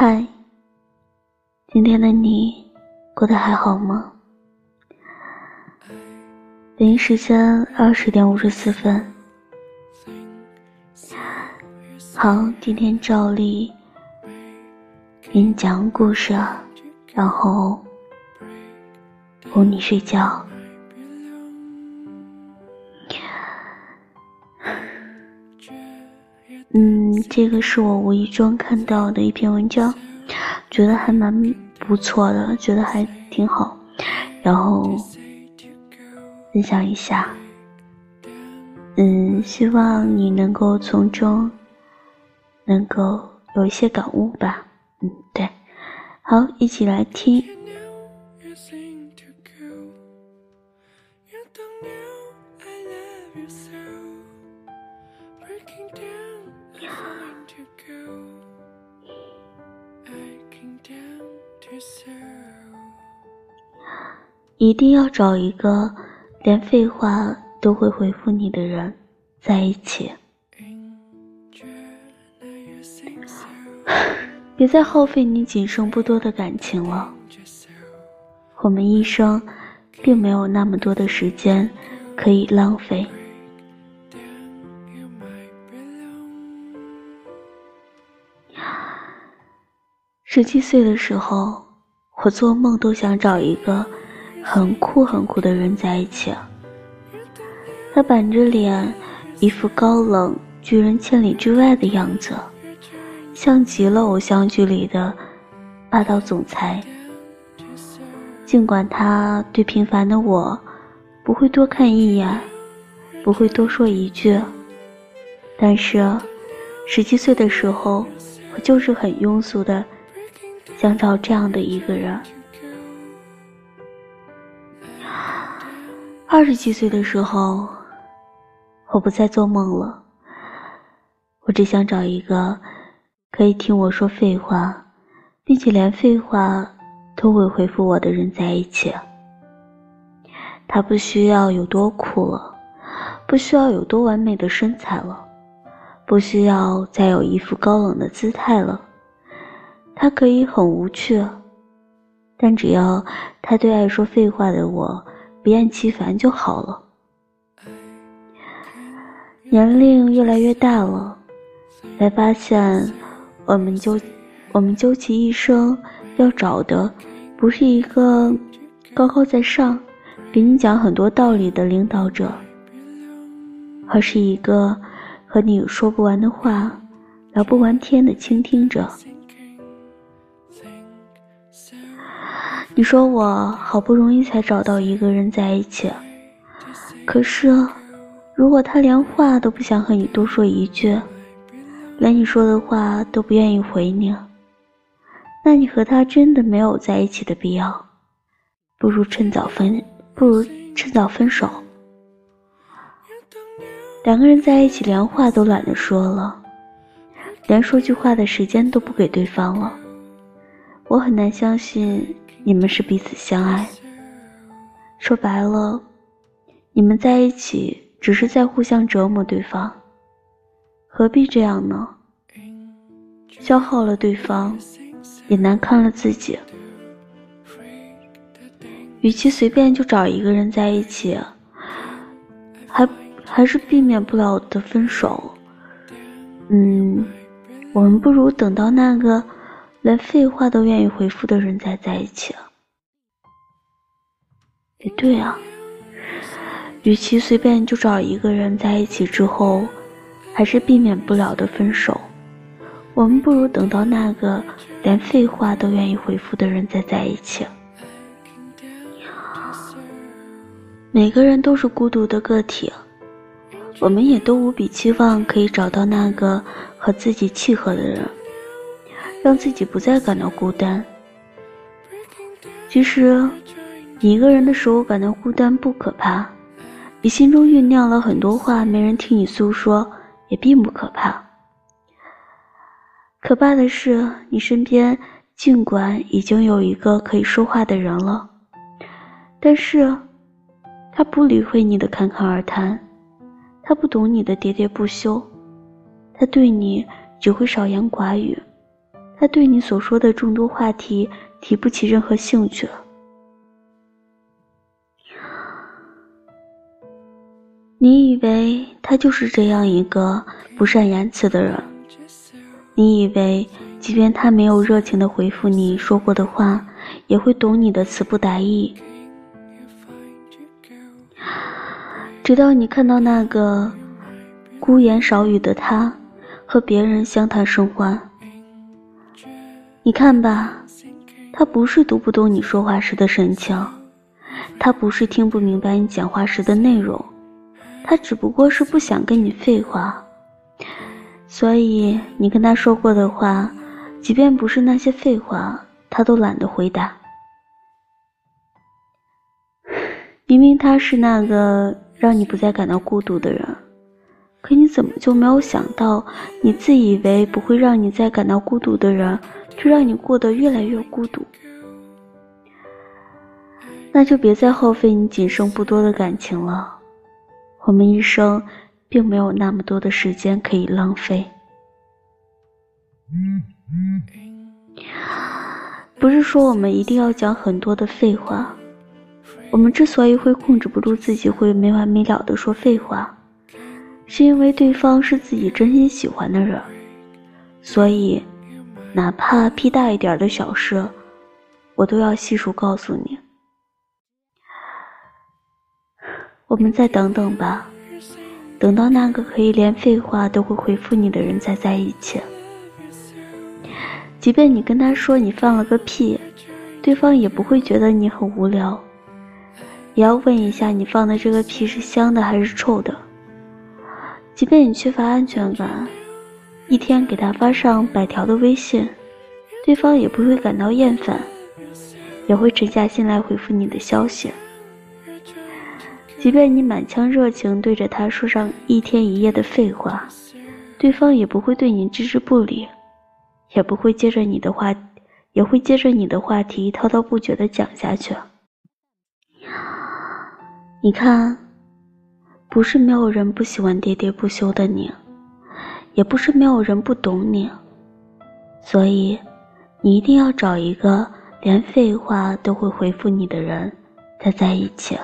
嗨，今天的你过得还好吗？北京时间二十点五十四分。好，今天照例给你讲故事，然后哄你睡觉。嗯，这个是我无意中看到的一篇文章，觉得还蛮不错的，觉得还挺好，然后分享一下。嗯，希望你能够从中能够有一些感悟吧。嗯，对，好，一起来听。一定要找一个连废话都会回复你的人在一起，别再耗费你仅剩不多的感情了。我们一生并没有那么多的时间可以浪费。十七岁的时候，我做梦都想找一个。很酷很酷的人在一起，他板着脸，一副高冷拒人千里之外的样子，像极了偶像剧里的霸道总裁。尽管他对平凡的我不会多看一眼，不会多说一句，但是十七岁的时候，我就是很庸俗的，想找这样的一个人。二十几岁的时候，我不再做梦了。我只想找一个可以听我说废话，并且连废话都会回复我的人在一起。他不需要有多酷了，不需要有多完美的身材了，不需要再有一副高冷的姿态了。他可以很无趣，但只要他对爱说废话的我。不厌其烦就好了。年龄越来越大了，才发现，我们究我们究其一生要找的，不是一个高高在上，给你讲很多道理的领导者，而是一个和你有说不完的话，聊不完天的倾听者。你说我好不容易才找到一个人在一起，可是，如果他连话都不想和你多说一句，连你说的话都不愿意回你，那你和他真的没有在一起的必要，不如趁早分，不如趁早分手。两个人在一起，连话都懒得说了，连说句话的时间都不给对方了，我很难相信。你们是彼此相爱，说白了，你们在一起只是在互相折磨对方，何必这样呢？消耗了对方，也难堪了自己。与其随便就找一个人在一起，还还是避免不了的分手。嗯，我们不如等到那个。连废话都愿意回复的人再在一起啊？也对啊，与其随便就找一个人在一起之后，还是避免不了的分手，我们不如等到那个连废话都愿意回复的人再在一起。每个人都是孤独的个体，我们也都无比期望可以找到那个和自己契合的人。让自己不再感到孤单。其实，你一个人的时候感到孤单不可怕，你心中酝酿了很多话没人听你诉说，也并不可怕。可怕的是，你身边尽管已经有一个可以说话的人了，但是，他不理会你的侃侃而谈，他不懂你的喋喋不休，他对你只会少言寡语。他对你所说的众多话题提不起任何兴趣了。你以为他就是这样一个不善言辞的人？你以为即便他没有热情的回复你说过的话，也会懂你的词不达意？直到你看到那个孤言少语的他和别人相谈甚欢，你看吧，他不是读不懂你说话时的神情，他不是听不明白你讲话时的内容。他只不过是不想跟你废话，所以你跟他说过的话，即便不是那些废话，他都懒得回答。明明他是那个让你不再感到孤独的人，可你怎么就没有想到，你自以为不会让你再感到孤独的人，却让你过得越来越孤独？那就别再耗费你仅剩不多的感情了。我们一生并没有那么多的时间可以浪费。不是说我们一定要讲很多的废话。我们之所以会控制不住自己，会没完没了的说废话，是因为对方是自己真心喜欢的人。所以，哪怕屁大一点的小事，我都要细数告诉你。我们再等等吧，等到那个可以连废话都会回复你的人再在一起。即便你跟他说你放了个屁，对方也不会觉得你很无聊，也要问一下你放的这个屁是香的还是臭的。即便你缺乏安全感，一天给他发上百条的微信，对方也不会感到厌烦，也会沉下心来回复你的消息。即便你满腔热情对着他说上一天一夜的废话，对方也不会对你置之不理，也不会接着你的话，也会接着你的话题滔滔不绝的讲下去。你看，不是没有人不喜欢喋喋不休的你，也不是没有人不懂你，所以，你一定要找一个连废话都会回复你的人，再在一起。